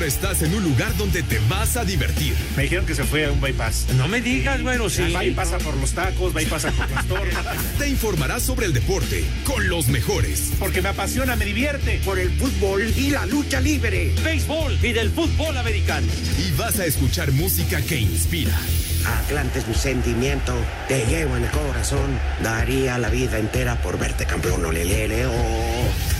Ahora estás en un lugar donde te vas a divertir. Me dijeron que se fue a un bypass. No me digas, bueno, sí. Va y pasa por los tacos, pasa por las torres. Te informarás sobre el deporte con los mejores. Porque me apasiona, me divierte. Por el fútbol y la lucha libre. Béisbol y del fútbol americano. Y vas a escuchar música que inspira. Atlante es mi sentimiento, te llevo en el corazón. Daría la vida entera por verte campeón, olelele, oh.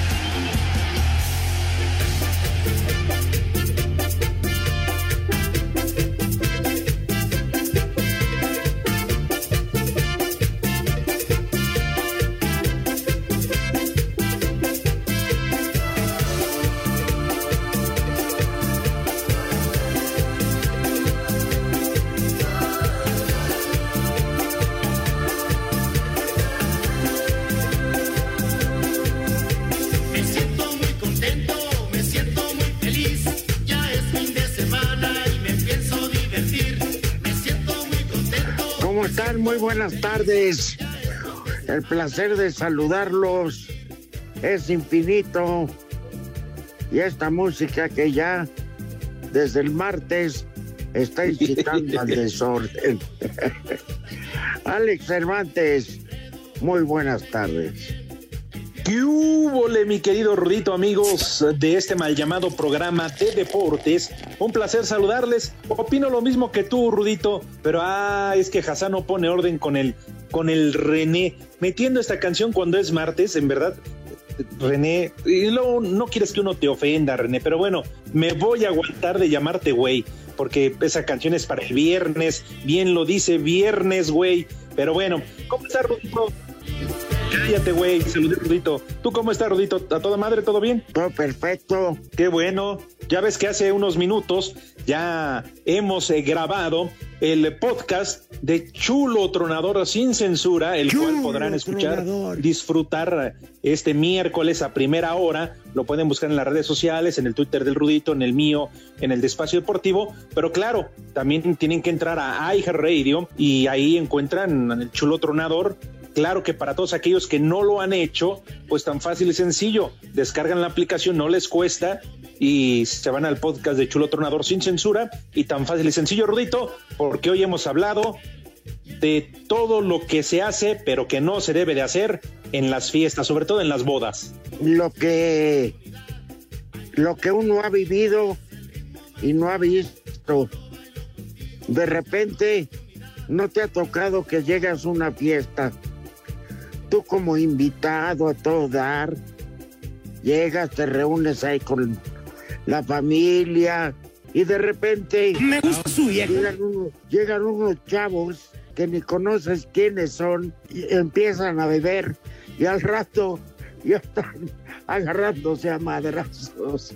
Muy buenas tardes. El placer de saludarlos es infinito. Y esta música que ya desde el martes está incitando al desorden. Alex Cervantes, muy buenas tardes. ¿Qué hubo, mi querido Rudito, amigos de este mal llamado programa de deportes? Un placer saludarles. Opino lo mismo que tú, Rudito, pero ah, es que Hassan no pone orden con el, con el René. Metiendo esta canción cuando es martes, en verdad, René, y luego no quieres que uno te ofenda, René, pero bueno, me voy a aguantar de llamarte güey, porque esa canción es para el viernes, bien lo dice, viernes, güey. Pero bueno, ¿cómo estás, Rudito? Cállate, güey, saludé, Rudito. ¿Tú cómo estás, Rudito? ¿A toda madre, todo bien? Todo perfecto. Qué bueno. Ya ves que hace unos minutos ya hemos eh, grabado el podcast de Chulo Tronador sin censura, el cual podrán escuchar, Tronador. disfrutar este miércoles a primera hora. Lo pueden buscar en las redes sociales, en el Twitter del Rudito, en el mío, en el de Espacio Deportivo. Pero claro, también tienen que entrar a iHeartRadio y ahí encuentran el Chulo Tronador Claro que para todos aquellos que no lo han hecho, pues tan fácil y sencillo. Descargan la aplicación, no les cuesta y se van al podcast de Chulo Tronador sin censura y tan fácil y sencillo, Rudito, porque hoy hemos hablado de todo lo que se hace, pero que no se debe de hacer en las fiestas, sobre todo en las bodas. Lo que, lo que uno ha vivido y no ha visto. De repente, no te ha tocado que llegas a una fiesta. Tú como invitado a todo dar, llegas, te reúnes ahí con la familia y de repente Me gusta su vieja. llegan, unos, llegan unos chavos que ni conoces quiénes son y empiezan a beber y al rato ya están agarrándose a madrazos.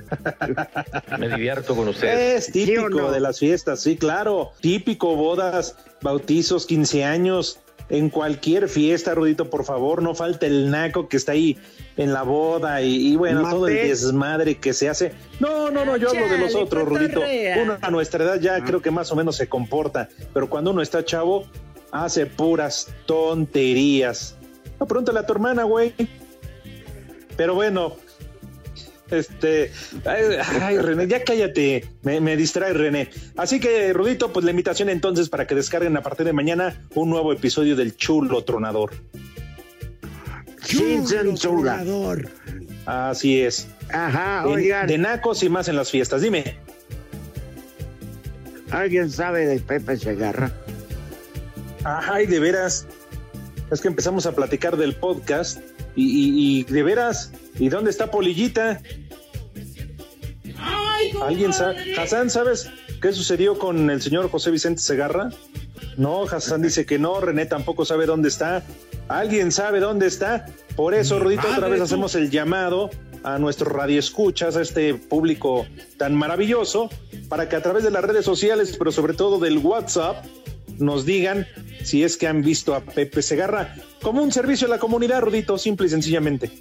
Me divierto con ustedes. Es típico ¿Sí o no? de las fiestas, sí, claro. Típico bodas, bautizos, 15 años. En cualquier fiesta, Rudito, por favor, no falte el naco que está ahí en la boda y, y bueno, todo el desmadre que se hace. No, no, no, yo hablo de los otros, Rudito. Uno a nuestra edad ya creo que más o menos se comporta, pero cuando uno está chavo, hace puras tonterías. No, pregúntale a tu hermana, güey. Pero bueno, este, ay, ay, René, ya cállate, me, me distrae René. Así que, Rudito, pues la invitación entonces para que descarguen a partir de mañana un nuevo episodio del Chulo Tronador. Censura. Tronador. Así es. Ajá, oigan, de nacos y más en las fiestas. Dime. ¿alguien sabe de Pepe Segarra? Ay, de veras. Es que empezamos a platicar del podcast y, y- y de veras. ¿Y dónde está Polillita? ¿Alguien sabe? Hassan, ¿sabes qué sucedió con el señor José Vicente Segarra? No, Hassan dice que no, René tampoco sabe dónde está. ¿Alguien sabe dónde está? Por eso, Rudito, otra vez hacemos el llamado a nuestros radioescuchas, a este público tan maravilloso, para que a través de las redes sociales, pero sobre todo del WhatsApp, nos digan si es que han visto a Pepe Segarra como un servicio a la comunidad, Rudito, simple y sencillamente.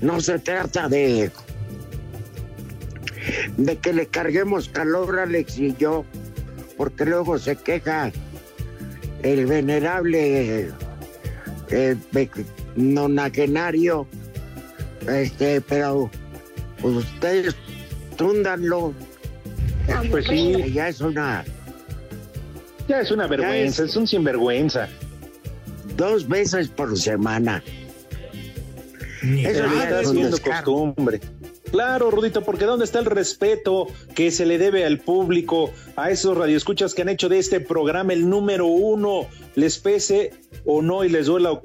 No se trata de de que le carguemos calor a Alex y yo, porque luego se queja el venerable eh, nonagenario, este, pero pues ustedes túndanlo. Pues sí. Ya es una Ya es una vergüenza, es un sinvergüenza. dos veces por semana. Eso está haciendo costumbre. Claro, Rudito, porque ¿dónde está el respeto que se le debe al público, a esos radioescuchas que han hecho de este programa el número uno, les pese o no y les duela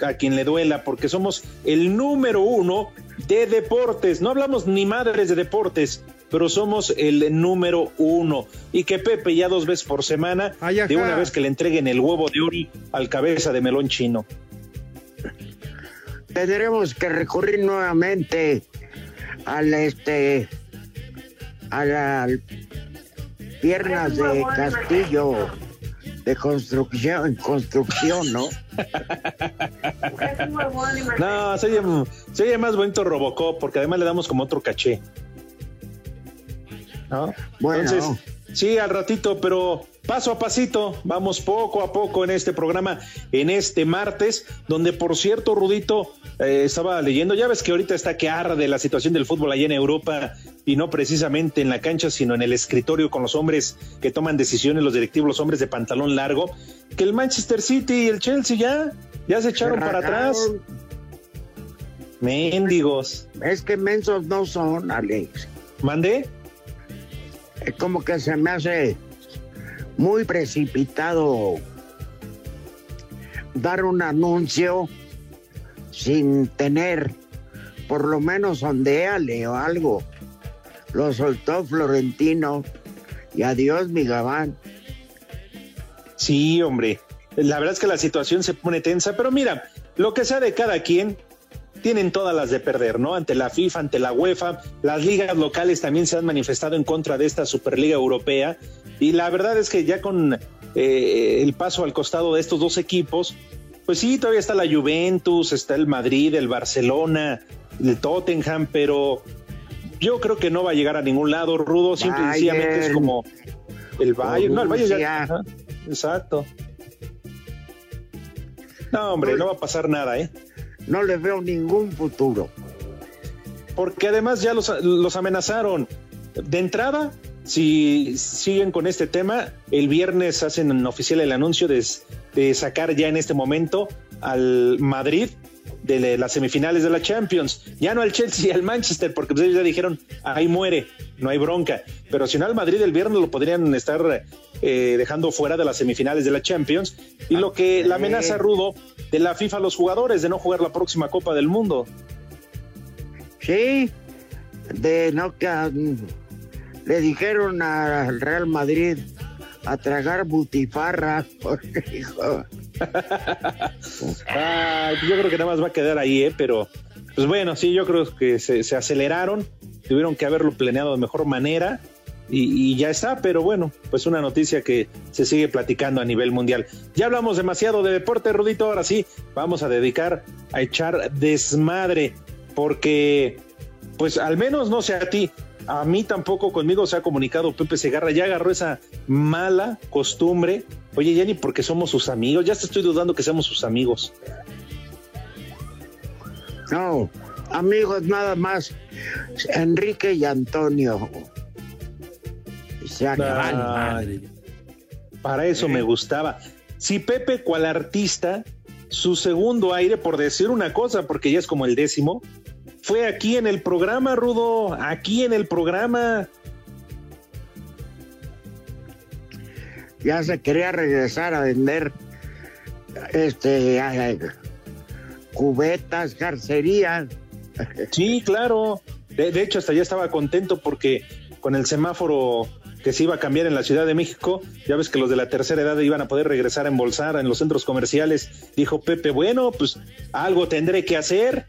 a quien le duela, porque somos el número uno de deportes. No hablamos ni madres de deportes, pero somos el número uno. Y que Pepe ya dos veces por semana, Ay, de una vez que le entreguen el huevo de ori al cabeza de melón chino. Tendremos que recurrir nuevamente al este a las piernas de castillo de construcción, construcción, ¿no? No, se oye, se oye más bonito Robocop, porque además le damos como otro caché. ¿No? Bueno. Entonces, sí, al ratito, pero paso a pasito, vamos poco a poco en este programa, en este martes, donde por cierto, Rudito, eh, estaba leyendo, ya ves que ahorita está que arde la situación del fútbol allá en Europa, y no precisamente en la cancha, sino en el escritorio con los hombres que toman decisiones, los directivos, los hombres de pantalón largo, que el Manchester City y el Chelsea ya, ya se echaron para atrás. Mendigos. Es que mensos no son, Alex. ¿Mandé? Como que se me hace muy precipitado dar un anuncio sin tener, por lo menos ondeale o algo. Lo soltó Florentino y adiós, mi gabán. Sí, hombre. La verdad es que la situación se pone tensa, pero mira, lo que sea de cada quien, tienen todas las de perder, ¿no? Ante la FIFA, ante la UEFA, las ligas locales también se han manifestado en contra de esta Superliga Europea y la verdad es que ya con eh, el paso al costado de estos dos equipos, pues sí, todavía está la Juventus, está el Madrid, el Barcelona, el Tottenham, pero yo creo que no va a llegar a ningún lado, Rudo, simple y sencillamente es como el Bayern, no, el Bayern ya, ajá, exacto. No, hombre, no va a pasar nada, ¿eh? No le veo ningún futuro. porque además ya los, los amenazaron. De entrada, si siguen con este tema, el viernes hacen oficial el anuncio de sacar ya en este momento al Madrid de las semifinales de la Champions. Ya no al Chelsea y al Manchester, porque pues ellos ya dijeron, ahí muere, no hay bronca. Pero si no al Madrid el viernes lo podrían estar eh, dejando fuera de las semifinales de la Champions. Y lo que la amenaza rudo de la FIFA a los jugadores de no jugar la próxima Copa del Mundo. Sí, de no que le dijeron al Real Madrid a tragar butifarra. porque dijo, Ah, yo creo que nada más va a quedar ahí, ¿eh? Pero, pues bueno, sí, yo creo que se, se aceleraron, tuvieron que haberlo planeado de mejor manera y, ya está, pero bueno, pues una noticia que se sigue platicando a nivel mundial. Ya hablamos demasiado de deporte, Rudito, ahora sí, vamos a dedicar a echar desmadre, porque, pues al menos no sé a ti, a mí tampoco conmigo se ha comunicado Pepe Segarra, ya agarró esa mala costumbre. Oye, ya ni porque somos sus amigos, ya te estoy dudando que seamos sus amigos. No, amigos, nada más. Enrique y Antonio. Se acaban. Ay, para eso me gustaba. Si Pepe, cual artista, su segundo aire, por decir una cosa, porque ya es como el décimo, fue aquí en el programa, Rudo, aquí en el programa. Ya se quería regresar a vender este cubetas, carcerías. Sí, claro. De, de hecho, hasta ya estaba contento porque con el semáforo que se iba a cambiar en la Ciudad de México, ya ves que los de la tercera edad iban a poder regresar a embolsar en los centros comerciales, dijo Pepe, bueno, pues algo tendré que hacer,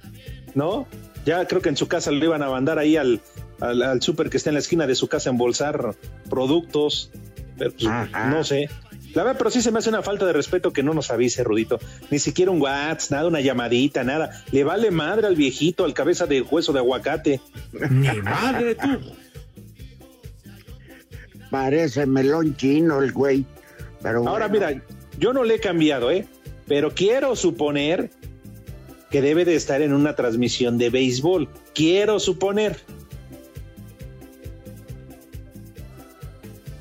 ¿no? Ya creo que en su casa lo iban a mandar ahí al, al, al súper que está en la esquina de su casa a embolsar productos, pero pues, no sé. La verdad, pero sí se me hace una falta de respeto que no nos avise, Rudito. Ni siquiera un WhatsApp, nada, una llamadita, nada. Le vale madre al viejito, al cabeza de hueso de aguacate. Ni madre tú. Parece melón chino el güey. Pero Ahora, bueno. mira, yo no le he cambiado, ¿eh? Pero quiero suponer que debe de estar en una transmisión de béisbol. Quiero suponer.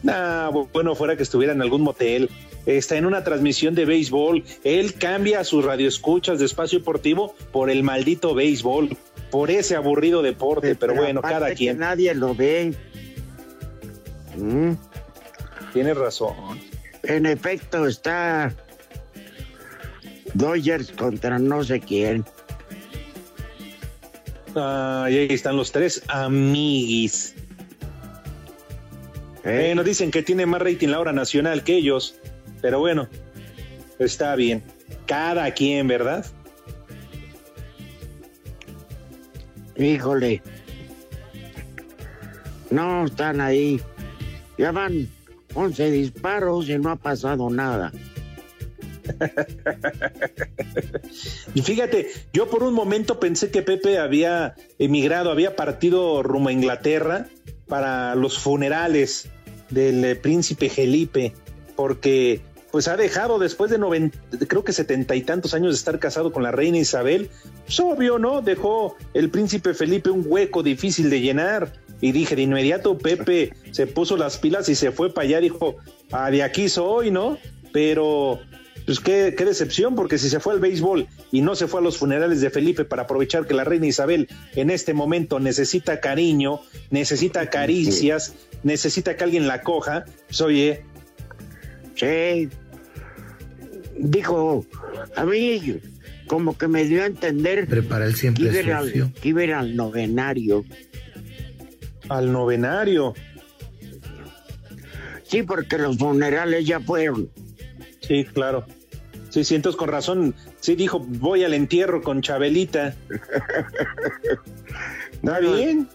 Nah, bu- bueno, fuera que estuviera en algún motel. Está en una transmisión de béisbol. Él cambia a sus radioescuchas de espacio deportivo por el maldito béisbol, por ese aburrido deporte. Pero, bueno, cada que quien. nadie lo ve. Mm, Tiene razón. En efecto, está Dodgers contra no sé quién. Ah, y ahí están los tres amiguis. ¿eh? Eh, nos dicen que tiene más rating la hora nacional que ellos, pero bueno, está bien. Cada quien, ¿verdad? Híjole. No, están ahí. Ya van 11 disparos y no ha pasado nada. Y fíjate, yo por un momento pensé que Pepe había emigrado, había partido rumbo a Inglaterra para los funerales del eh, príncipe Felipe, porque pues ha dejado después de 90, creo que setenta y tantos años de estar casado con la reina Isabel, pues obvio, ¿no? Dejó el príncipe Felipe un hueco difícil de llenar. Y dije, de inmediato Pepe se puso las pilas y se fue para allá, dijo, ah, de aquí soy, ¿no? Pero pues qué, qué decepción, porque si se fue al béisbol y no se fue a los funerales de Felipe para aprovechar que la reina Isabel en este momento necesita cariño, necesita caricias, necesita que alguien la coja, pues oye, Sí. Dijo, a mí como que me dio a entender Prepara el que siempre iba a ir al- sucio. que iba a ir al novenario. al novenario. Sí, porque los funerales ya fueron. Sí, claro. Sí, sí, entonces con razón, sí dijo, voy al entierro con Chabelita. Está Bueno, bien,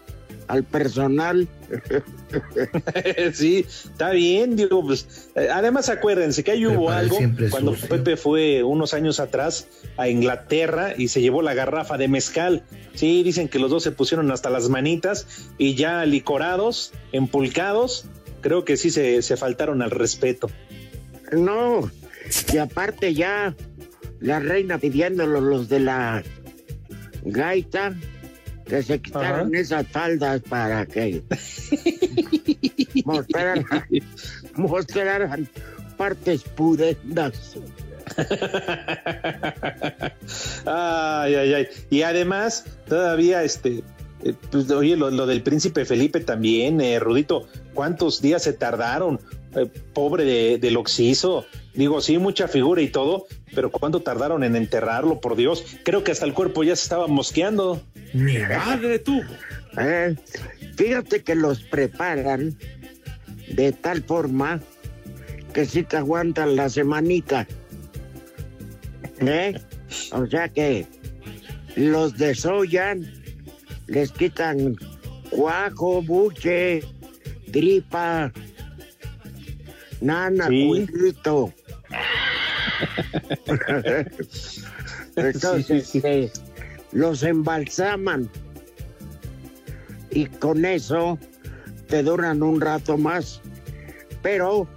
Al personal. sí, está bien, digo, pues, eh, además acuérdense que ahí hubo algo cuando sucio. Pepe fue unos años atrás a Inglaterra y se llevó la garrafa de mezcal. Sí, dicen que los dos se pusieron hasta las manitas y ya licorados, empulcados, creo que sí se, se faltaron al respeto. No. Y aparte ya la reina pidiéndolo los de la gaita que se quitaran Ajá. esas faldas para que mostraran, mostraran partes pudendas. ay, ay, ay. Y además, todavía, este, eh, pues, oye, lo, lo del príncipe Felipe también, eh, Rudito, ¿cuántos días se tardaron? Eh, pobre de, del Oxiso. Digo, sí, mucha figura y todo, pero ¿cuánto tardaron en enterrarlo, por Dios? Creo que hasta el cuerpo ya se estaba mosqueando. Ni madre tú. ¿eh? Fíjate que los preparan de tal forma que sí te aguantan la semanita. ¿Eh? O sea que los desollan, les quitan cuajo, buche, tripa, nana, Sí. Entonces, Sí, sí, sí. los embalsaman y con eso te duran un rato más. Pero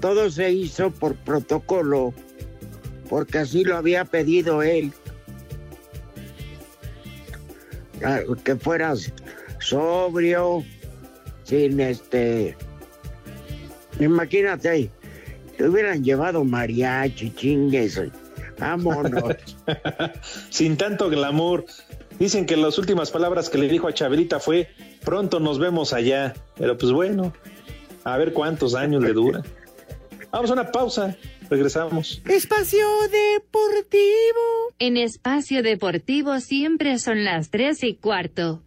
todo se hizo por protocolo, porque así lo había pedido él. Ah, Que fueras sobrio, sin este. Imagínate, te hubieran llevado mariachi, chingues. Vámonos. Sin tanto glamour. Dicen que las últimas palabras que le dijo a Chabelita fue, pronto nos vemos allá. Pero pues bueno, a ver cuántos años le dura. Vamos a una pausa, regresamos. Espacio Deportivo. En Espacio Deportivo siempre son las 3 y cuarto.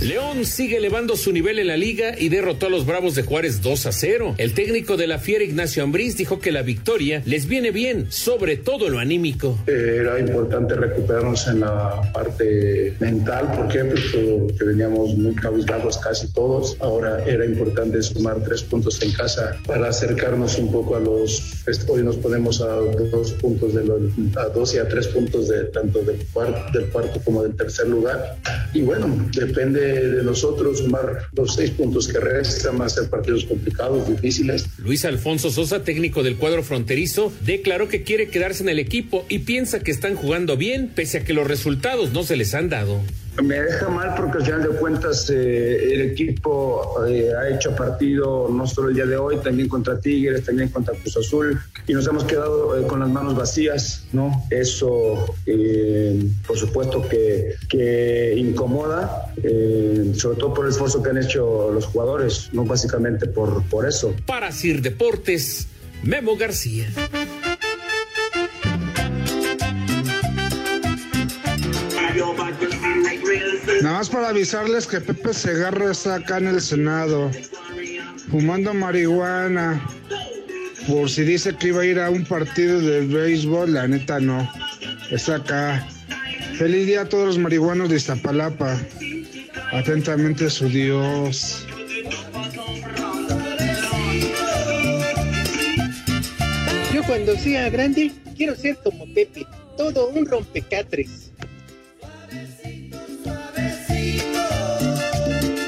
León sigue elevando su nivel en la liga y derrotó a los Bravos de Juárez 2 a 0. El técnico de la Fiera, Ignacio Ambriz, dijo que la victoria les viene bien, sobre todo lo anímico. Era importante recuperarnos en la parte mental. Pues, porque veníamos muy cabizbajos casi todos. Ahora era importante sumar tres puntos en casa para acercarnos un poco a los. Hoy nos ponemos a dos puntos de a dos y a tres puntos de tanto del del cuarto como del tercer lugar. Y bueno, depende de nosotros sumar los seis puntos que restan, más ser partidos complicados, difíciles. Luis Alfonso Sosa, técnico del cuadro fronterizo, declaró que quiere quedarse en el equipo y piensa que están jugando bien, pese a que los resultados no se les han dado. Me deja mal porque al final de cuentas eh, el equipo eh, ha hecho partido no solo el día de hoy, también contra Tigres, también contra Cruz Azul y nos hemos quedado eh, con las manos vacías, ¿no? Eso por supuesto que, que incomoda, sobre todo por el esfuerzo que han hecho los jugadores, no básicamente por, por eso. Para Sir Deportes, Memo García. Nada más para avisarles que Pepe Segarra está acá en el Senado, fumando marihuana. Por si dice que iba a ir a un partido de béisbol, la neta no. Está acá. Feliz día a todos los marihuanos de Iztapalapa. Atentamente su Dios. Yo cuando sea grande quiero ser como Pepe, todo un rompecatres.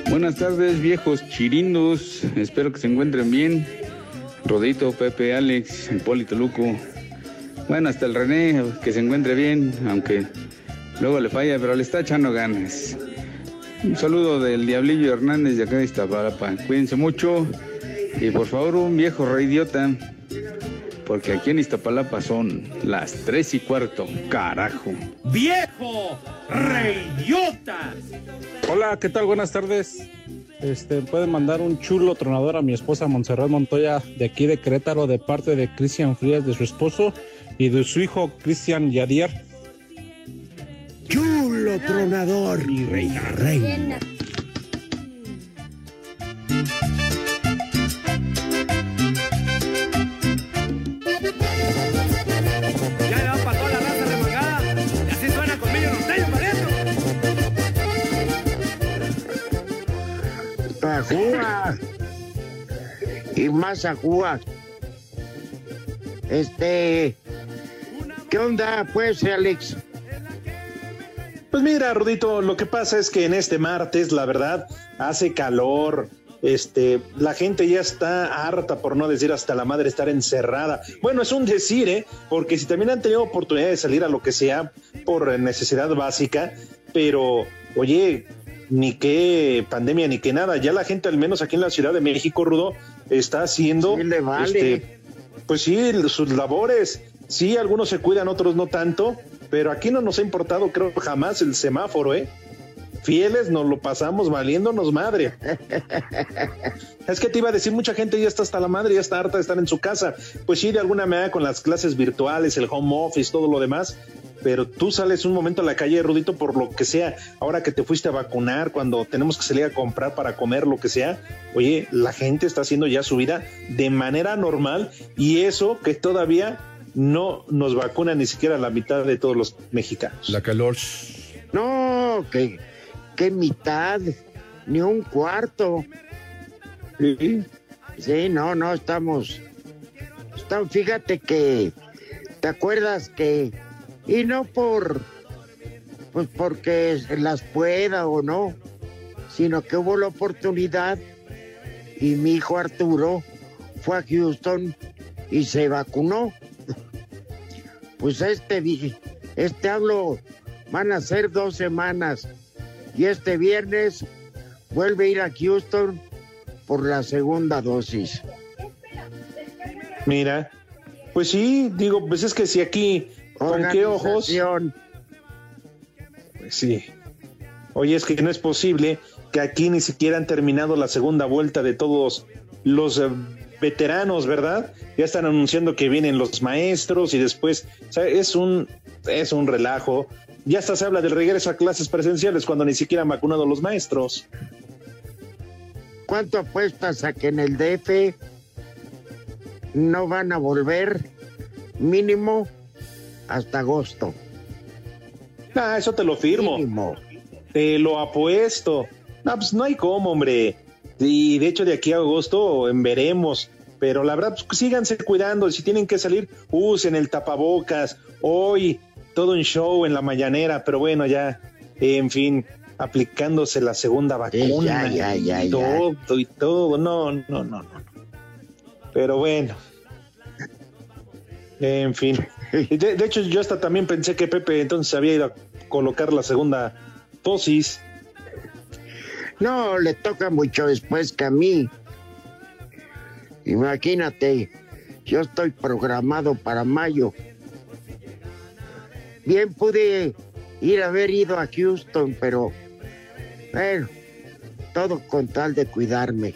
Buenas tardes, viejos chirindos. Espero que se encuentren bien. Rodito, Pepe, Alex, Hipólito Luco. Bueno, hasta el René, que se encuentre bien, aunque luego le falla, pero le está echando ganas. Un saludo del Diablillo Hernández de acá de Iztapalapa. Cuídense mucho y por favor un viejo reidiota, porque aquí en Iztapalapa son las tres y cuarto, carajo. ¡Viejo reidiota! Hola, ¿qué tal? Buenas tardes. Este, pueden mandar un chulo tronador a mi esposa Montserrat Montoya de aquí de Querétaro de parte de Cristian Frías de su esposo y de su hijo Cristian Yadier. Chulo tronador, mi reina, reina. Más ajúa. Este. ¿Qué onda, pues, Alex? Pues mira, Rudito, lo que pasa es que en este martes, la verdad, hace calor. Este, la gente ya está harta, por no decir hasta la madre, estar encerrada. Bueno, es un decir, ¿eh? Porque si también han tenido oportunidad de salir a lo que sea por necesidad básica, pero, oye, ni qué pandemia ni qué nada. Ya la gente, al menos aquí en la Ciudad de México, Rudo, está haciendo, vale. este, pues sí, sus labores. Sí, algunos se cuidan, otros no tanto, pero aquí no nos ha importado, creo, jamás el semáforo, ¿eh? Fieles nos lo pasamos valiéndonos madre. Es que te iba a decir, mucha gente ya está hasta la madre, ya está harta de estar en su casa. Pues sí, de alguna manera con las clases virtuales, el home office, todo lo demás. Pero tú sales un momento a la calle, Rudito, por lo que sea. Ahora que te fuiste a vacunar, cuando tenemos que salir a comprar para comer, lo que sea. Oye, la gente está haciendo ya su vida de manera normal y eso que todavía no nos vacuna ni siquiera la mitad de todos los mexicanos. La calor. No, que, que mitad, ni un cuarto. Sí. Sí, no, no, estamos. estamos fíjate que. ¿Te acuerdas que.? Y no por. Pues porque las pueda o no, sino que hubo la oportunidad y mi hijo Arturo fue a Houston y se vacunó. Pues este, este hablo, van a ser dos semanas y este viernes vuelve a ir a Houston por la segunda dosis. Mira, pues sí, digo, pues es que si aquí, ¿con qué ojos? Pues sí. Oye, es que no es posible que aquí ni siquiera han terminado la segunda vuelta de todos los eh, veteranos, ¿verdad? Ya están anunciando que vienen los maestros y después, o sea, es un, es un relajo. ya hasta se habla del regreso a clases presenciales cuando ni siquiera han vacunado a los maestros. ¿Cuánto apuestas a que en el DF no van a volver mínimo hasta agosto? Ah, eso te lo firmo. Mínimo. Te lo apuesto. No, pues no hay cómo, hombre. Y de hecho, de aquí a agosto en veremos. Pero la verdad, pues síganse cuidando. Si tienen que salir, usen el tapabocas. Hoy, todo un show en la mañanera. Pero bueno, ya, en fin, aplicándose la segunda vacuna. ya, ya, ya. todo y todo. No, no, no, no. Pero bueno. En fin. De hecho, yo hasta también pensé que Pepe entonces había ido a colocar la segunda dosis. No, le toca mucho después que a mí. Imagínate, yo estoy programado para mayo. Bien pude ir a haber ido a Houston, pero bueno, todo con tal de cuidarme.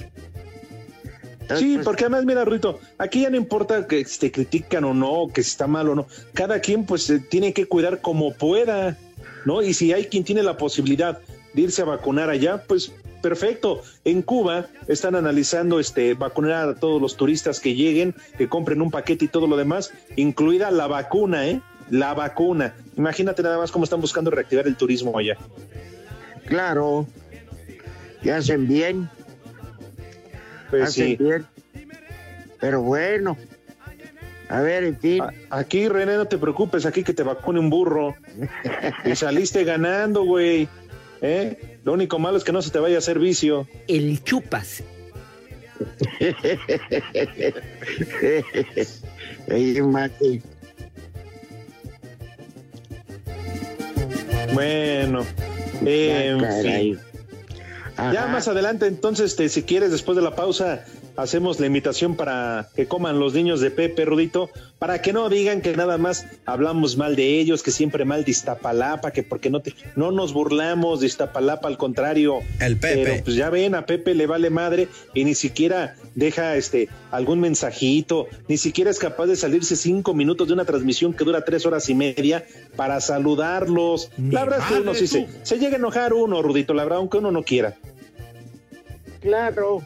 Sí, porque además, mira, Rito, aquí ya no importa que te critican o no, que si está mal o no. Cada quien, pues, se tiene que cuidar como pueda, ¿no? Y si hay quien tiene la posibilidad de irse a vacunar allá, pues perfecto. En Cuba están analizando este vacunar a todos los turistas que lleguen, que compren un paquete y todo lo demás, incluida la vacuna, ¿eh? La vacuna. Imagínate nada más cómo están buscando reactivar el turismo allá. Claro, y hacen bien, Pues hacen sí. bien. Pero bueno, a ver, en fin. Aquí, René, no te preocupes, aquí que te vacune un burro. y saliste ganando, güey. ¿Eh? Lo único malo es que no se te vaya a hacer vicio. El chupas. Bueno, en Ya, caray. fin. Ya más adelante, entonces, este, si quieres, después de la pausa, hacemos la invitación para que coman los niños de Pepe, Rudito, para que no digan que nada más hablamos mal de ellos, que siempre mal de Iztapalapa, que porque no te, no nos burlamos de Iztapalapa, al contrario. El Pepe. Pero pues ya ven, a Pepe le vale madre y ni siquiera deja este algún mensajito, ni siquiera es capaz de salirse cinco minutos de una transmisión que dura tres horas y media para saludarlos. La verdad es que uno sí se, se llega a enojar uno, Rudito, la verdad, aunque uno no quiera. Claro.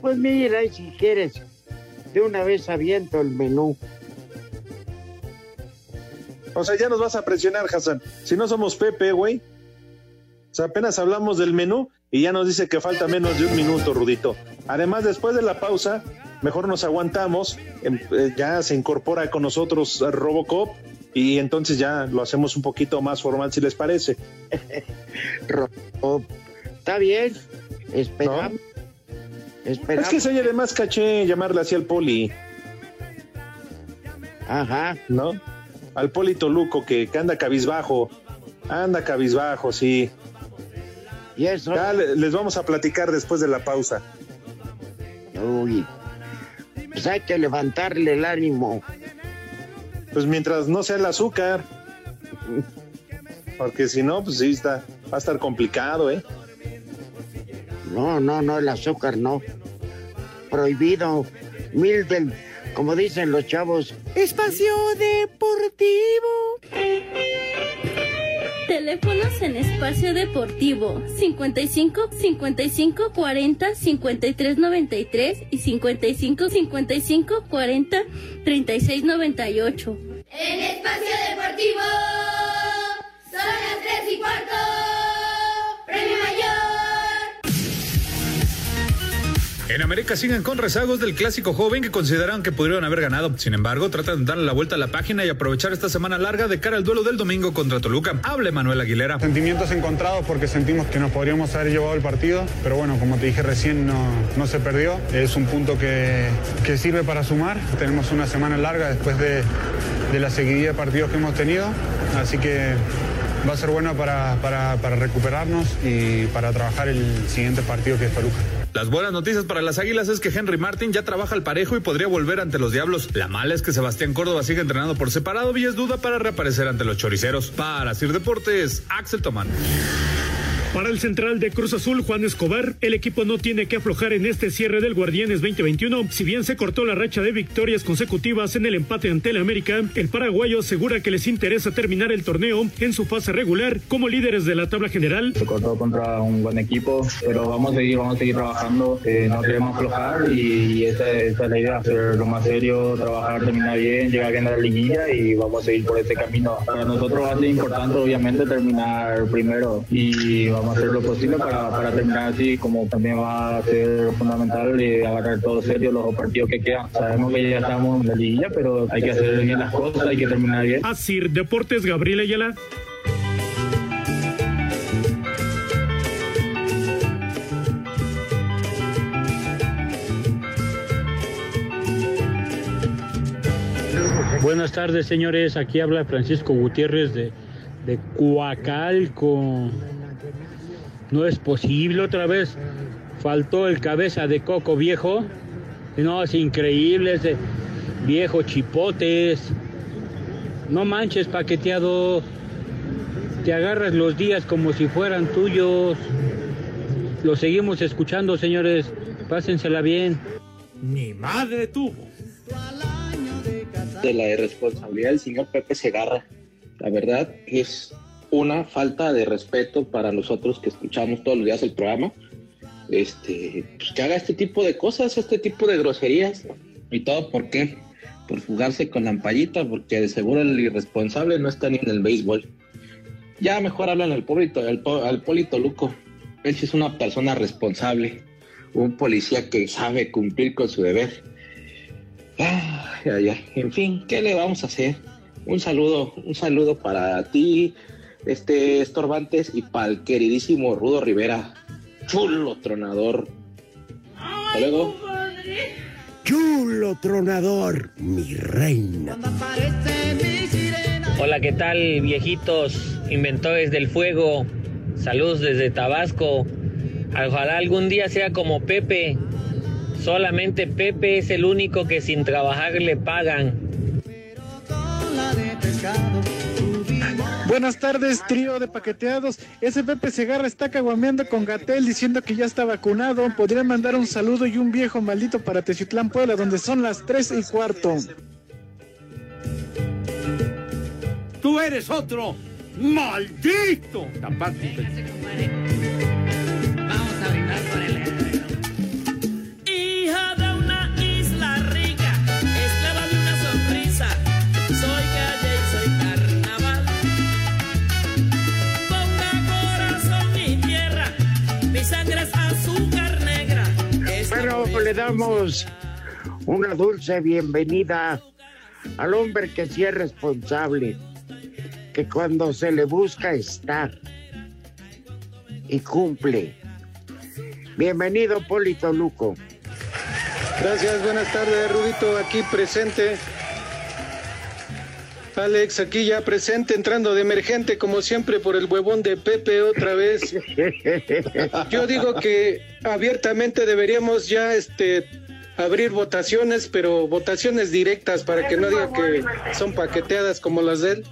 Pues mira, y si quieres, de una vez aviento el menú. O sea, ya nos vas a presionar, Hassan. Si no somos Pepe, güey. O sea, apenas hablamos del menú y ya nos dice que falta menos de un minuto, Rudito. Además, después de la pausa, mejor nos aguantamos. em, eh, ya se incorpora con nosotros Robocop y entonces ya lo hacemos un poquito más formal, si les parece. Robocop. Está bien. Esperamos. Esperamos. Es que se oye de más caché llamarle así al poli. Ajá. ¿No? Al poli Toluco que, que anda cabizbajo. Anda cabizbajo, sí. Y eso. Ya le- les vamos a platicar después de la pausa. Uy. Pues hay que levantarle el ánimo. Pues mientras no sea el azúcar. Porque si no, pues sí, está, va a estar complicado, ¿eh? No, no, no, el azúcar no. Prohibido. Mil del, como dicen los chavos. Espacio Deportivo. Teléfonos en espacio deportivo 55 55 40 53 93 y 55 55 40 36 98. En Espacio Deportivo son las tres y cuarto. En América siguen con rezagos del clásico joven que consideran que pudieron haber ganado. Sin embargo, tratan de darle la vuelta a la página y aprovechar esta semana larga de cara al duelo del domingo contra Toluca. Hable Manuel Aguilera. Sentimientos encontrados porque sentimos que nos podríamos haber llevado el partido, pero bueno, como te dije recién, no, se perdió. Es un punto que, que sirve para sumar. Tenemos una semana larga después de, de la seguidilla de partidos que hemos tenido, así que va a ser bueno para, para, para recuperarnos y para trabajar el siguiente partido que es Toluca. Las buenas noticias para las Águilas es que Henry Martin ya trabaja al parejo y podría volver ante los Diablos. La mala es que Sebastián Córdoba sigue entrenando por separado y es duda para reaparecer ante los Choriceros. Para Sir Deportes, Axel Tomán. Para el central de Cruz Azul, Juan Escobar, el equipo no tiene que aflojar en este cierre del Guardianes 2021. Si bien se cortó la racha de victorias consecutivas en el empate ante el América, el paraguayo asegura que les interesa terminar el torneo en su fase regular como líderes de la tabla general. Se cortó contra un buen equipo, pero vamos a seguir, vamos a seguir trabajando. Eh, no queremos aflojar y esa, esa, es la idea, hacer lo más serio, trabajar, terminar bien, llegar bien a la liguilla y vamos a seguir por ese camino. Para nosotros va a ser importante, obviamente, terminar primero y vamos a hacer lo posible para, para terminar así, como también va a ser fundamental eh, agarrar todo serio los partidos que quedan. Sabemos que ya estamos en la liguilla, pero hay que hacer bien las cosas, hay que terminar bien. Así, Deportes Gabriel Ayala. Buenas tardes, señores. Aquí habla Francisco Gutiérrez de, de Coacalco. No es posible otra vez. Faltó el cabeza de coco viejo. No, es increíble ese viejo chipotes. No manches, paqueteado. Te agarras los días como si fueran tuyos. Lo seguimos escuchando, señores. Pásensela bien. Mi madre tuvo. De la irresponsabilidad del señor Pepe Segarra. La verdad es una falta de respeto para nosotros que escuchamos todos los días el programa. Este, pues que haga este tipo de cosas, este tipo de groserías. Y todo, ¿por qué? Por fugarse con la ampallita, porque de seguro el irresponsable no está ni en el béisbol. Ya mejor hablan al Polito, al, al Polito Luco. Él sí es una persona responsable, un policía que sabe cumplir con su deber. Ay, ay. En fin, ¿qué le vamos a hacer? Un saludo, un saludo para ti, este Estorbantes, y para el queridísimo Rudo Rivera. Chulo tronador. Hasta luego. Chulo tronador, mi reina. Hola, ¿qué tal, viejitos inventores del fuego? Saludos desde Tabasco. Ojalá algún día sea como Pepe. Solamente Pepe es el único que sin trabajar le pagan. Buenas tardes, trío de paqueteados. Ese Pepe Segarra está caguameando con Gatel diciendo que ya está vacunado. Podría mandar un saludo y un viejo maldito para Teciutlán, Puebla, donde son las tres y cuarto. Tú eres otro maldito. Tapate. Vamos a brindar por el Hija sangre es azúcar negra. Bueno, le damos una dulce bienvenida al hombre que sí es responsable, que cuando se le busca está y cumple. Bienvenido, Polito Luco. Gracias, buenas tardes, Rudito, aquí presente. Alex, aquí ya presente, entrando de emergente, como siempre, por el huevón de Pepe otra vez. Yo digo que abiertamente deberíamos ya este abrir votaciones, pero votaciones directas para que no diga que son paqueteadas como las de él.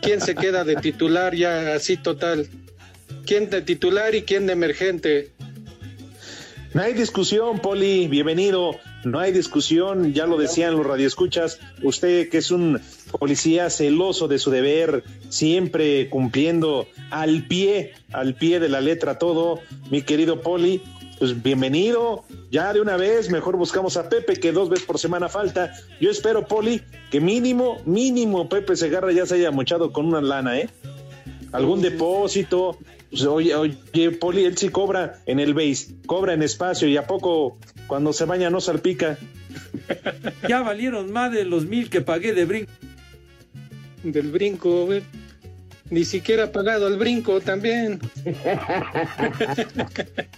¿Quién se queda de titular ya así total? ¿Quién de titular y quién de emergente? No hay discusión, Poli, bienvenido. No hay discusión, ya lo decían los radioescuchas. Usted que es un policía celoso de su deber, siempre cumpliendo al pie, al pie de la letra todo, mi querido Poli, pues bienvenido. Ya de una vez, mejor buscamos a Pepe, que dos veces por semana falta. Yo espero, Poli, que mínimo, mínimo Pepe Segarra ya se haya mochado con una lana, ¿eh? Algún depósito, pues, oye, oye, Poli, él sí cobra en el base, cobra en espacio y a poco cuando se baña no salpica. Ya valieron más de los mil que pagué de brinco. Del brinco, güey. Ni siquiera ha pagado el brinco también.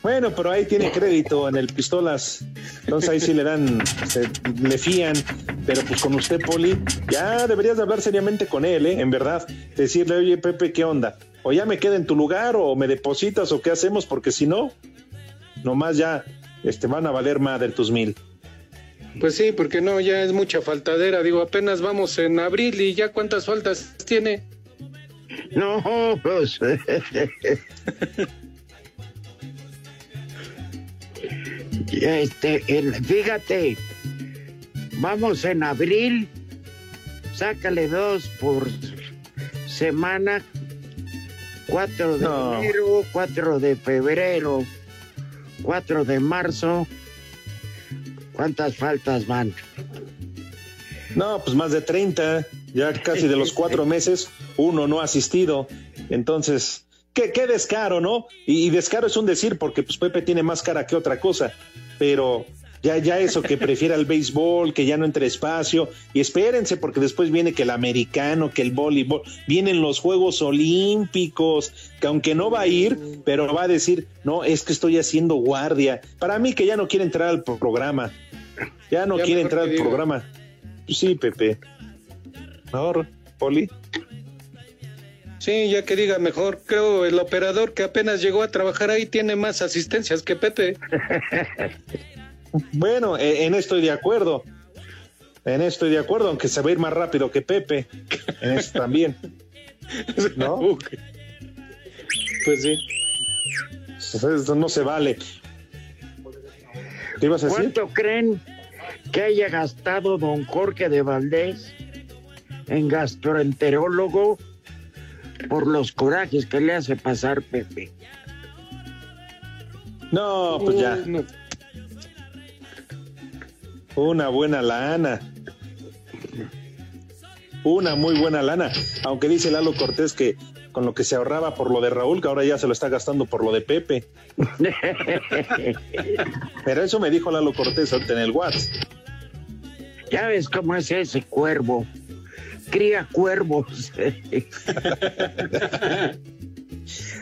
Bueno, pero ahí tiene crédito en el pistolas. Entonces ahí sí le dan, se- le fían. Pero pues con usted, Poli, ya deberías de hablar seriamente con él, ¿eh? En verdad. Decirle, oye, Pepe, ¿qué onda? O ya me queda en tu lugar, o me depositas, o qué hacemos, porque si no, nomás ya este, van a valer madre tus mil. Pues sí, porque no, ya es mucha faltadera. Digo, apenas vamos en abril y ya cuántas faltas tiene. No, pues. Este, el- fíjate, vamos en abril, sácale dos por semana, 4 de No. enero, 4 de febrero, 4 de marzo. ¿Cuántas faltas van? No, pues más de 30. Ya casi de los cuatro meses, uno no ha asistido. Entonces, qué, qué descaro, ¿no? Y, y descaro es un decir porque pues Pepe tiene más cara que otra cosa. Pero ya, ya eso que prefiera el béisbol, que ya no entre espacio. Y espérense porque después viene que el americano, que el voleibol. Vienen los Juegos Olímpicos, que aunque no va a ir, pero va a decir, no, es que estoy haciendo guardia. Para mí que ya no quiere entrar al programa. Ya no Ya quiere entrar al programa. Sí, Pepe. Mejor, Poli. Sí, ya que diga mejor, creo el operador que apenas llegó a trabajar ahí tiene más asistencias que Pepe. Bueno, eh, en esto estoy de acuerdo. En esto estoy de acuerdo, aunque se va a ir más rápido que Pepe. En eso también. ¿No? Pues sí. Eso no se vale. ¿Qué ibas a decir? ¿Cuánto creen que haya gastado don Jorge de Valdés en gastroenterólogo por los corajes que le hace pasar Pepe? No, pues ya. Una buena lana. Una muy buena lana. Aunque dice Lalo Cortés que con lo que se ahorraba por lo de Raúl, que ahora ya se lo está gastando por lo de Pepe. Pero eso me dijo Lalo Cortés en el WhatsApp. Ya ves cómo es ese cuervo. Cría cuervos.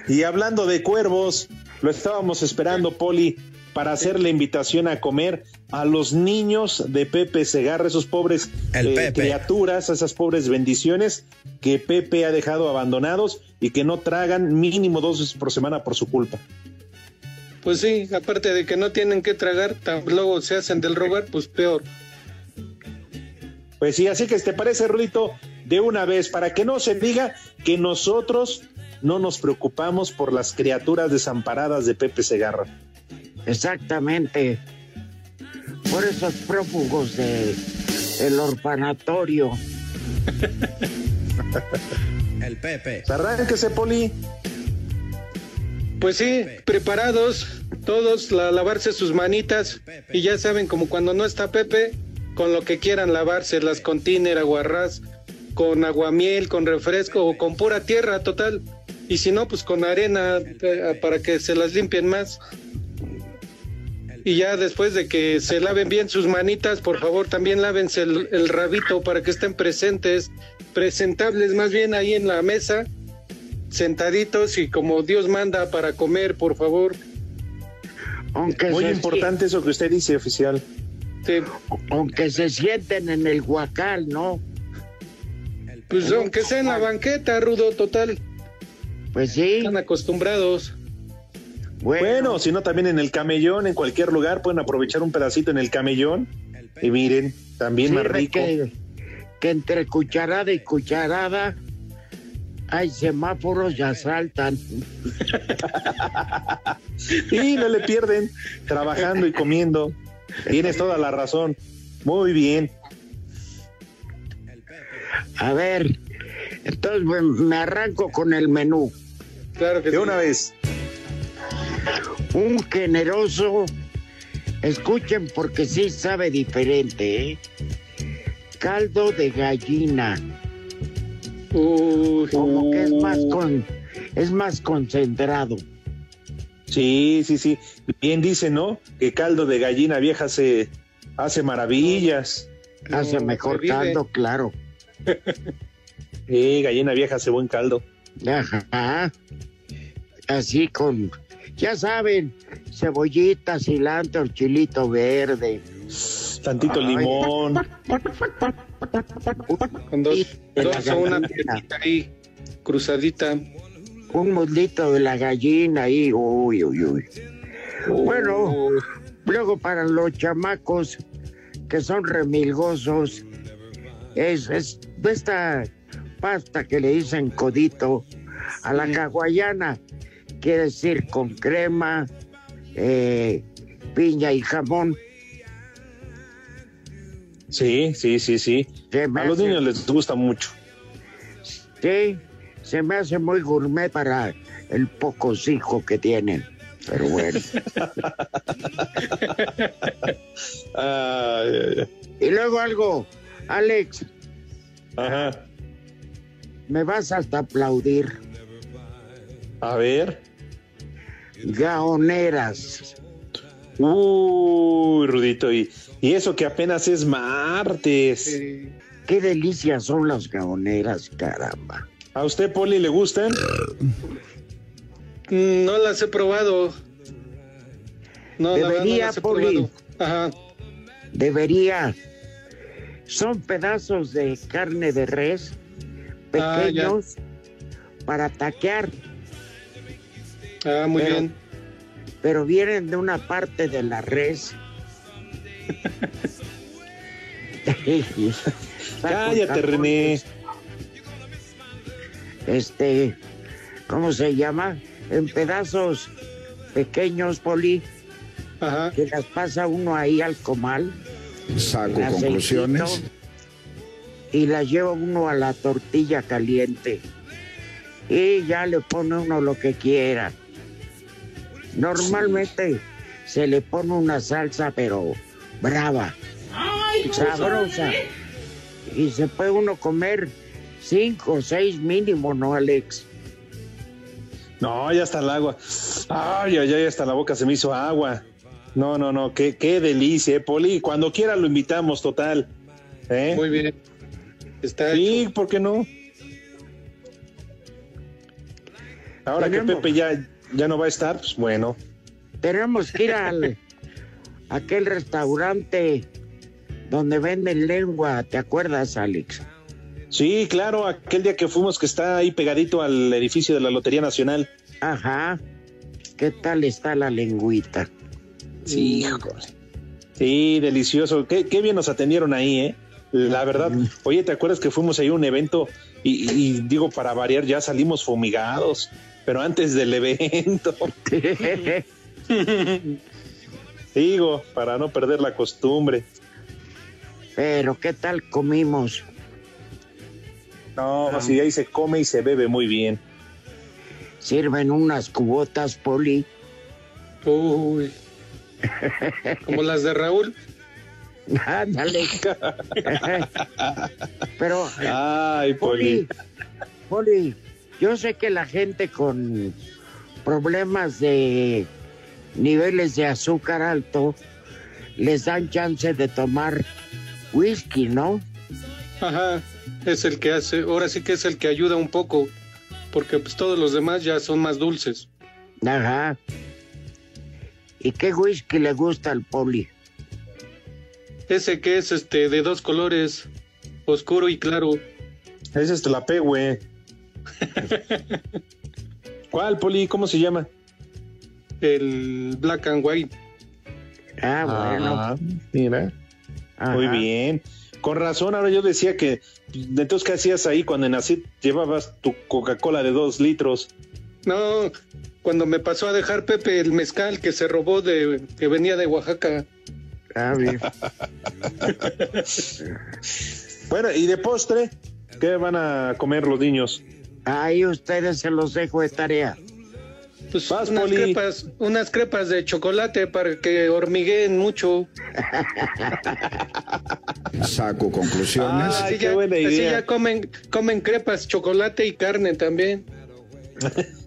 Y hablando de cuervos, lo estábamos esperando, Poli, para hacer la invitación a comer a los niños de Pepe Segarra, esos pobres eh, criaturas, esas pobres bendiciones que Pepe ha dejado abandonados y que no tragan mínimo dos veces por semana por su culpa. Pues sí, aparte de que no tienen que tragar, tan- luego se hacen del rogar, pues peor. Pues sí, así que te parece, Rudito, de una vez, para que no se diga que nosotros no nos preocupamos por las criaturas desamparadas de Pepe Segarra. Exactamente. Por esos prófugos de el orfanatorio. El Pepe. Arránquese, Poli. Pues sí, preparados todos a lavarse sus manitas y ya saben como cuando no está Pepe, con lo que quieran lavarse, las con tiner, aguarrás, con aguamiel, con refresco o con pura tierra total. Y si no, pues con arena eh, para que se las limpien más. Y ya después de que se laven bien sus manitas, por favor también lávense el, el rabito para que estén presentes, presentables más bien ahí en la mesa, sentaditos y como Dios manda para comer, por favor. Aunque Muy importante eso que usted dice, oficial. Aunque se sienten en el huacal, ¿no? Pues aunque sea en la banqueta, Rudo, total. Pues sí. Están acostumbrados. Bueno. si no también en el camellón, en cualquier lugar pueden aprovechar un pedacito en el camellón y miren, también más rico. Que, que entre cucharada y cucharada hay semáforos y asaltan. Y no le pierden trabajando y comiendo. Tienes toda la razón. Muy bien. A ver, entonces me, me arranco con el menú. Claro que De una vez. Un generoso, escuchen porque sí sabe diferente, ¿eh? Caldo de gallina. Como que es más con, es más concentrado. Sí, sí, sí. Bien dice, ¿no? Que caldo de gallina vieja se hace maravillas. Hace mejor caldo, claro. Sí, gallina vieja hace buen caldo. Ajá. Así con, ya saben, cebollita, cilantro, chilito verde. Tantito Ay. limón. Con dos, dos o una piernita ahí, cruzadita. Un muslito de la gallina ahí, uy, uy, uy. Bueno, luego para los chamacos que son remilgosos, es, es esta pasta que le dicen codito, a la caguayana, quiere decir con crema, eh, piña y jamón. Sí, sí, sí, sí. A los niños les gusta mucho. Sí, se me hace muy gourmet para el poco hijo que tienen. Pero bueno. Y luego algo, Alex. Ajá. Me vas hasta aplaudir. A ver. Gaoneras. Uy, Rudito, y, y eso que apenas es martes. Qué delicias son las gaoneras, caramba. ¿A usted, Poli, le gustan? Mm, No las he probado. No, no Debería, las he Poli. probado. Ajá. Debería. Son pedazos de carne de res Ah, pequeños para taquear. Ah, muy Pero- bien. Pero vienen de una parte de la res. Cállate, René. Este, ¿cómo se llama? En pedazos pequeños, Poli. Que las pasa uno ahí al comal. Saco aceitito, conclusiones. Y las lleva uno a la tortilla caliente. Y ya le pone uno lo que quiera. Normalmente se le pone una salsa, pero brava, sabrosa. Y se puede uno comer cinco o seis mínimo, ¿no, Alex? No, ya está el agua. Ay, ay, ay, hasta la boca se me hizo agua. No, no, no, qué, qué delicia, eh, Poli. Cuando quiera lo invitamos, total. ¿Eh? Muy bien. Está sí, ¿por qué no? Ahora que Pepe ya, ya no va a estar, pues bueno. Tenemos que ir al aquel restaurante donde venden lengua, ¿te acuerdas, Alex? Sí, claro, aquel día que fuimos que está ahí pegadito al edificio de la Lotería Nacional. Ajá. ¿Qué tal está la lengüita? Sí, híjole. Sí, delicioso. Qué, qué bien nos atendieron ahí, ¿eh? La verdad. Oye, ¿te acuerdas que fuimos ahí a un evento? Y, y digo, para variar, ya salimos fumigados, pero antes del evento. digo, para no perder la costumbre. Pero ¿qué tal comimos? No, si ahí se come y se bebe muy bien. Sirven unas cubotas, Poli. Uy. Como las de Raúl. Ándale. Pero, Ay, Poli, Poli, yo sé que la gente con problemas de niveles de azúcar alto les dan chance de tomar whisky, ¿no? Ajá. Es el que hace, ahora sí que es el que ayuda un poco, porque pues todos los demás ya son más dulces. Ajá. ¿Y qué whisky le gusta al Poli? Ese que es este de dos colores, oscuro y claro. Ese es la P, güey. ¿Cuál, Poli? ¿Cómo se llama? El black and white. Ah, Ah, mira. Muy bien. Con razón, ahora yo decía que, entonces, ¿qué hacías ahí cuando en así llevabas tu Coca-Cola de dos litros? No, cuando me pasó a dejar Pepe el mezcal que se robó de que venía de Oaxaca. Ah, bien. bueno, y de postre, ¿qué van a comer los niños? Ahí ustedes se los dejo de tarea. Pues unas crepas, unas crepas de chocolate para que hormigueen mucho. Saco conclusiones. así ya, así ya comen, comen crepas, chocolate y carne también.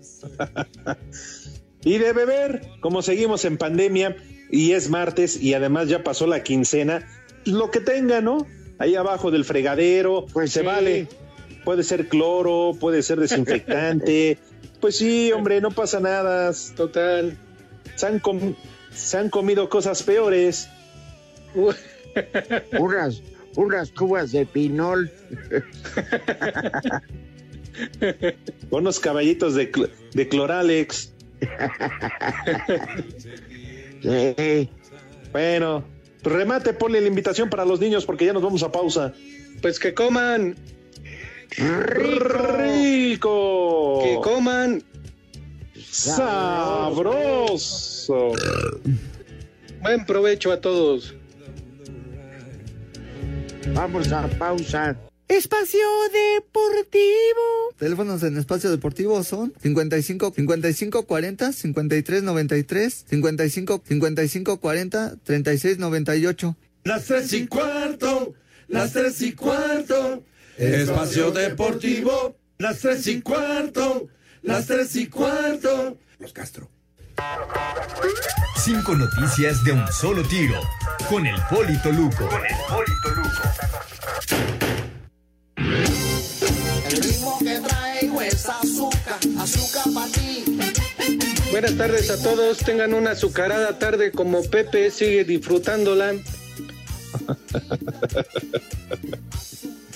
Y de beber, como seguimos en pandemia y es martes y además ya pasó la quincena, lo que tenga, ¿no? Ahí abajo del fregadero, Pues se sí. vale. Puede ser cloro, puede ser desinfectante. pues sí, hombre, no pasa nada. Total. Se han, com- se han comido cosas peores. unas, unas cubas de pinol. Unos caballitos de, cl- de Cloralex. Bueno, remate, ponle la invitación para los niños porque ya nos vamos a pausa. Pues que coman. Rico. Que coman. Sabroso. Buen provecho a todos. Vamos a pausa. Espacio Deportivo. Teléfonos en espacio deportivo son 55 55 40 53 93 55 55 40 36 98. Las tres y cuarto, las tres y cuarto. Espacio Deportivo, las tres y cuarto, las tres y cuarto. Los Castro. Cinco noticias de un solo tiro. Con el Polito Luco. Con el Polito Luco. El ritmo que traigo es azúcar, azúcar para ti. Buenas tardes a todos. Tengan una azucarada tarde como Pepe sigue disfrutándola.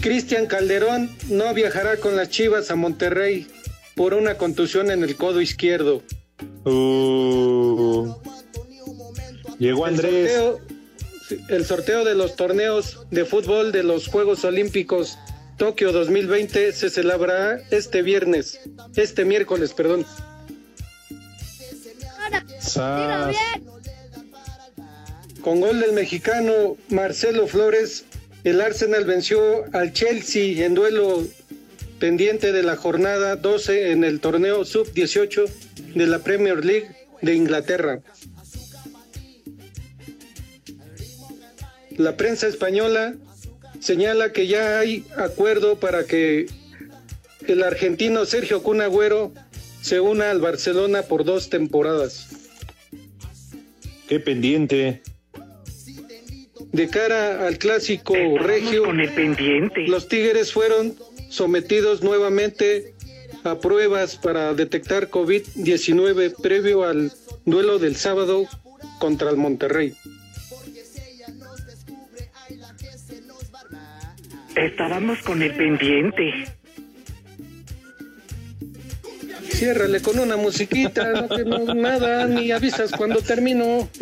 Cristian Calderón no viajará con las Chivas a Monterrey por una contusión en el codo izquierdo. Uh, llegó El Andrés. sorteo, el sorteo de los torneos de fútbol de los Juegos Olímpicos Tokio 2020 se celebrará este viernes, este miércoles, perdón. Con gol del mexicano Marcelo Flores, el Arsenal venció al Chelsea en duelo pendiente de la jornada 12 en el torneo sub-18 de la Premier League de Inglaterra. La prensa española señala que ya hay acuerdo para que el argentino Sergio Cunagüero se una al Barcelona por dos temporadas. Qué pendiente. De cara al clásico regio, los Tigres fueron sometidos nuevamente a pruebas para detectar COVID-19 previo al duelo del sábado contra el Monterrey. Estábamos con el pendiente. Ciérrale con una musiquita, no, que no- nada, ni avisas cuando termino.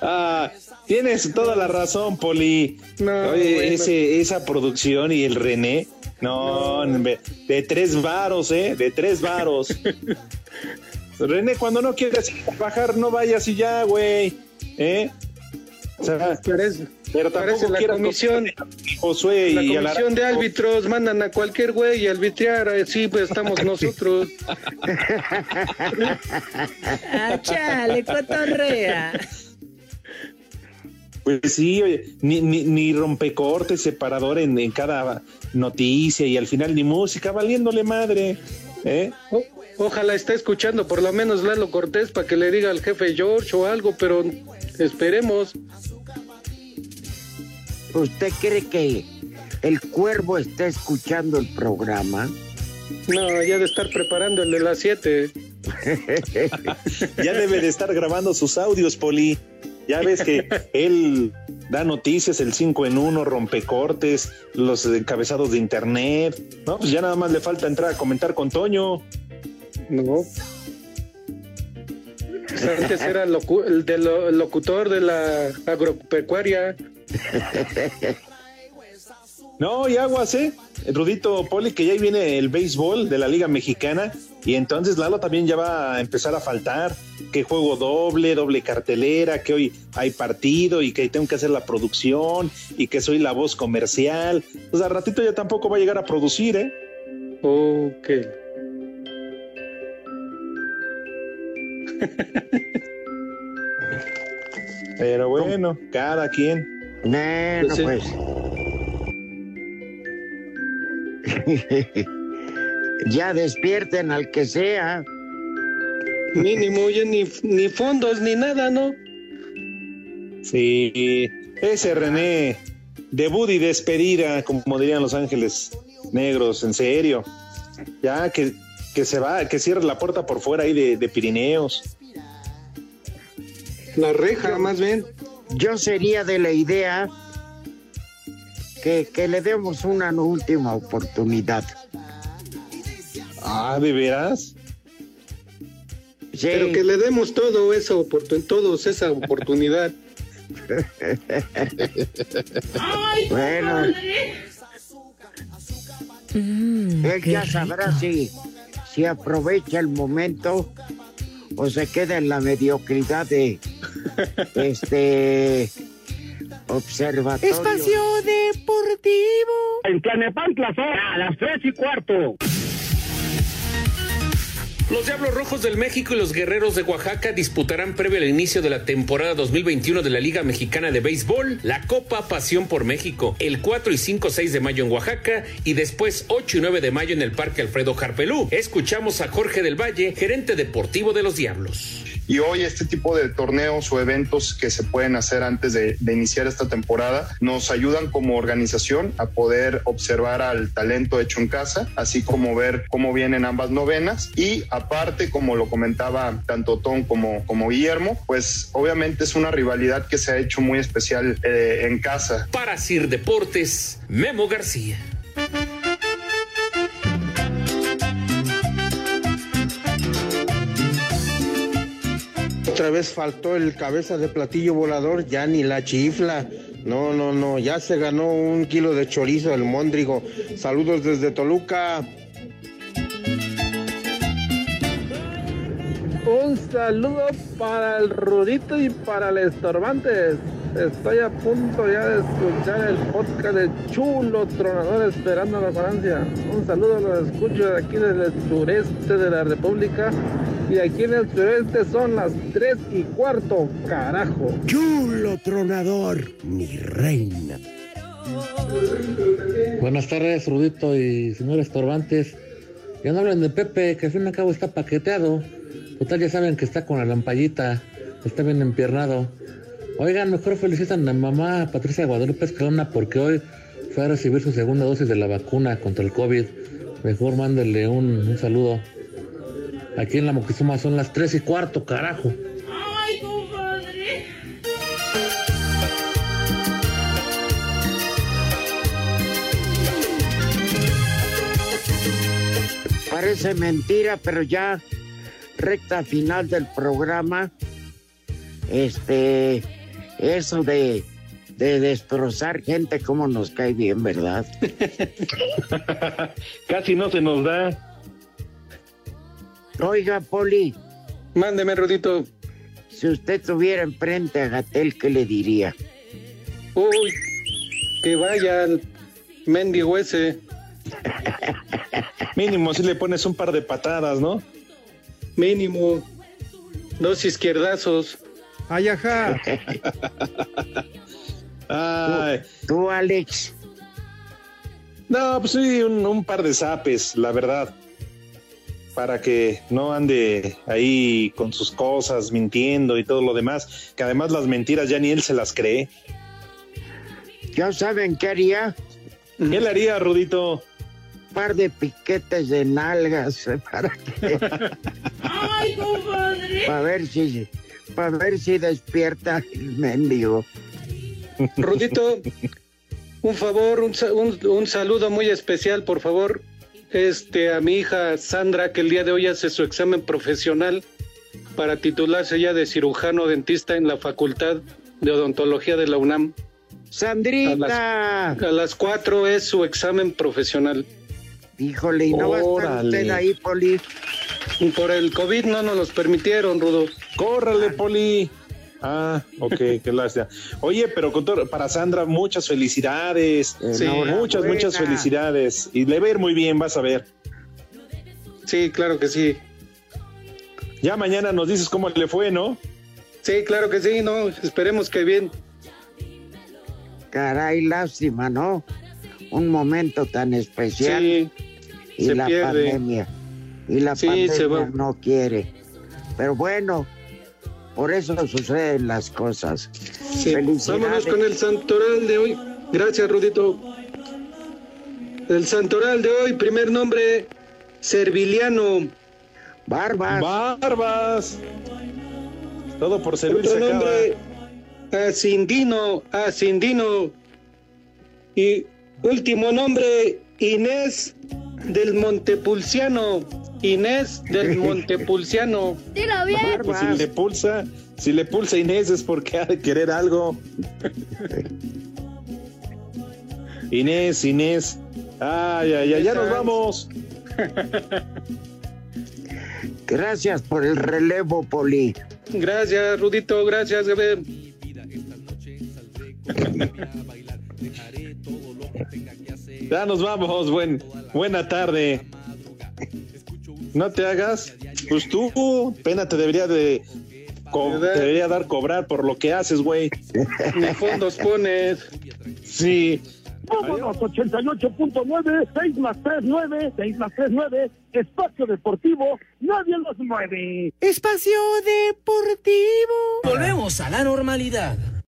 Ah, tienes toda la razón, Poli. No, Oye, bueno. ese, esa producción y el René. No, de, de tres varos, ¿eh? De tres varos. René, cuando no a trabajar, no vayas y ya, güey. ¿Eh? O sea, pero parece tampoco la comisión- Josué La y a comisión de árbitros mandan a cualquier güey y arbitrar, así pues estamos nosotros. Ah, chale, cotorrea. Pues sí, oye, ni, ni, ni rompecortes, separador en, en cada noticia y al final ni música, valiéndole madre. ¿eh? O- ojalá esté escuchando por lo menos Lalo Cortés para que le diga al jefe George o algo, pero esperemos. ¿Usted cree que el cuervo está escuchando el programa? No, ya de estar preparando el de las 7. ya debe de estar grabando sus audios, Poli. Ya ves que él da noticias, el 5 en 1, rompecortes, los encabezados de internet. No, pues ya nada más le falta entrar a comentar con Toño. No. Antes era locu- el, de lo- el locutor de la agropecuaria. No, y aguas, ¿eh? Rudito Poli, que ya ahí viene el béisbol de la Liga Mexicana y entonces Lalo también ya va a empezar a faltar. Que juego doble, doble cartelera, que hoy hay partido y que tengo que hacer la producción y que soy la voz comercial. Pues al ratito ya tampoco va a llegar a producir, ¿eh? Ok. Pero bueno, cada quien. Bueno, pues. ya despierten al que sea. Mínimo, ya ni, ni fondos ni nada, ¿no? Sí, ese René, debut y despedida, como dirían los ángeles negros, en serio. Ya que, que se va, que cierre la puerta por fuera ahí de, de Pirineos. La reja, más bien. Yo sería de la idea que, que le demos una última oportunidad. Ah, ¿de veras? Pero que le demos todo eso, oportun- todos esa oportunidad. bueno, Él ya sabrá si, si aprovecha el momento o se queda en la mediocridad de este observatorio. Espacio Deportivo. En Tlanepantla a las tres y cuarto. Los Diablos Rojos del México y los Guerreros de Oaxaca disputarán previo al inicio de la temporada 2021 de la Liga Mexicana de Béisbol la Copa Pasión por México el 4 y 5 6 de mayo en Oaxaca y después 8 y 9 de mayo en el Parque Alfredo Harpelú. Escuchamos a Jorge del Valle, gerente deportivo de los Diablos. Y hoy este tipo de torneos o eventos que se pueden hacer antes de, iniciar esta temporada nos ayudan como organización a poder observar al talento hecho en casa, así como ver cómo vienen ambas novenas. Y aparte, como lo comentaba tanto Tom como, como Guillermo, pues obviamente es una rivalidad que se ha hecho muy especial eh, en casa. Para Sir Deportes, Memo García. Otra vez faltó el cabeza de platillo volador, ya ni la chifla. No, no, no, ya se ganó un kilo de chorizo el Móndrigo. Saludos desde Toluca. Un saludo para el Rudito y para el Estorbantes. Estoy a punto ya de escuchar el podcast de Chulo Tronador esperando la Francia. Un saludo, los escucho de aquí desde el sureste de la República. Y aquí en el sureste son las 3 y cuarto, carajo. Chulo Tronador, mi reina. Buenas tardes, Rudito y señores Estorbantes. Ya no hablen de Pepe, que al fin y al cabo está paqueteado. Total, ya saben que está con la lampallita, está bien empiernado. Oigan, mejor felicitan a mamá Patricia Guadalupe Escalona porque hoy fue a recibir su segunda dosis de la vacuna contra el COVID. Mejor mándenle un, un saludo. Aquí en la Moctezuma son las 3 y cuarto, carajo. Ay, compadre. Parece mentira, pero ya recta final del programa, este, eso de, de destrozar gente, como nos cae bien, ¿verdad? Casi no se nos da. Oiga, Poli. Mándeme, Rudito. Si usted tuviera enfrente a Gatel, ¿qué le diría? Uy, que vaya al mendigo ese. Mínimo si le pones un par de patadas, ¿no? Mínimo. Dos izquierdazos. Ay, ajá. Ay. ¿Tú, tú, Alex. No, pues sí, un, un par de zapes, la verdad. Para que no ande ahí con sus cosas, mintiendo y todo lo demás. Que además las mentiras ya ni él se las cree. ¿Ya saben qué haría? ¿Qué le haría, Rudito? par de piquetes de nalgas eh, para que Ay, compadre. para ver si para ver si despierta el mendigo. Rudito, un favor, un, un, un, saludo muy especial, por favor, este a mi hija Sandra que el día de hoy hace su examen profesional para titularse ya de cirujano dentista en la Facultad de Odontología de la UNAM. Sandrita. A las, a las cuatro es su examen profesional. Híjole, ¿y no Órale. va a estar usted ahí, Poli? Por el COVID no nos los permitieron, Rudo. Córrale, Poli. Ah, ok, qué lástima. Oye, pero con todo, para Sandra, muchas felicidades. Sí, muchas, buena. muchas felicidades. Y le va a ir muy bien, vas a ver. Sí, claro que sí. Ya mañana nos dices cómo le fue, ¿no? Sí, claro que sí, no, esperemos que bien. Caray, lástima, ¿no? Un momento tan especial. Sí, y se la pierde. pandemia. Y la Sí, pandemia se va. no quiere. Pero bueno, por eso suceden las cosas. Sí. Vámonos con el santoral de hoy. Gracias, Rudito. El santoral de hoy, primer nombre, Serviliano. Barbas. Barbas. Todo por servir Otro se acaba. nombre, Asindino, Asindino. Y último nombre, Inés del Montepulciano. Inés del Montepulciano. Dilo bien. Pues si le pulsa, si le pulsa Inés es porque ha de querer algo. Inés, Inés. Ay, ay, ay, ya nos vamos. Gracias por el relevo, Poli. Gracias, Rudito, gracias, Gabriel. Ya nos vamos, buen, buena tarde. No te hagas, pues tú, pena te debería de te debería dar cobrar por lo que haces, güey. Ni fondos pones. Sí. Vámonos, 88.9, 6 más 3, 9, 6 más 3, 9, espacio deportivo, nadie los mueve. Espacio Deportivo. Volvemos a la normalidad.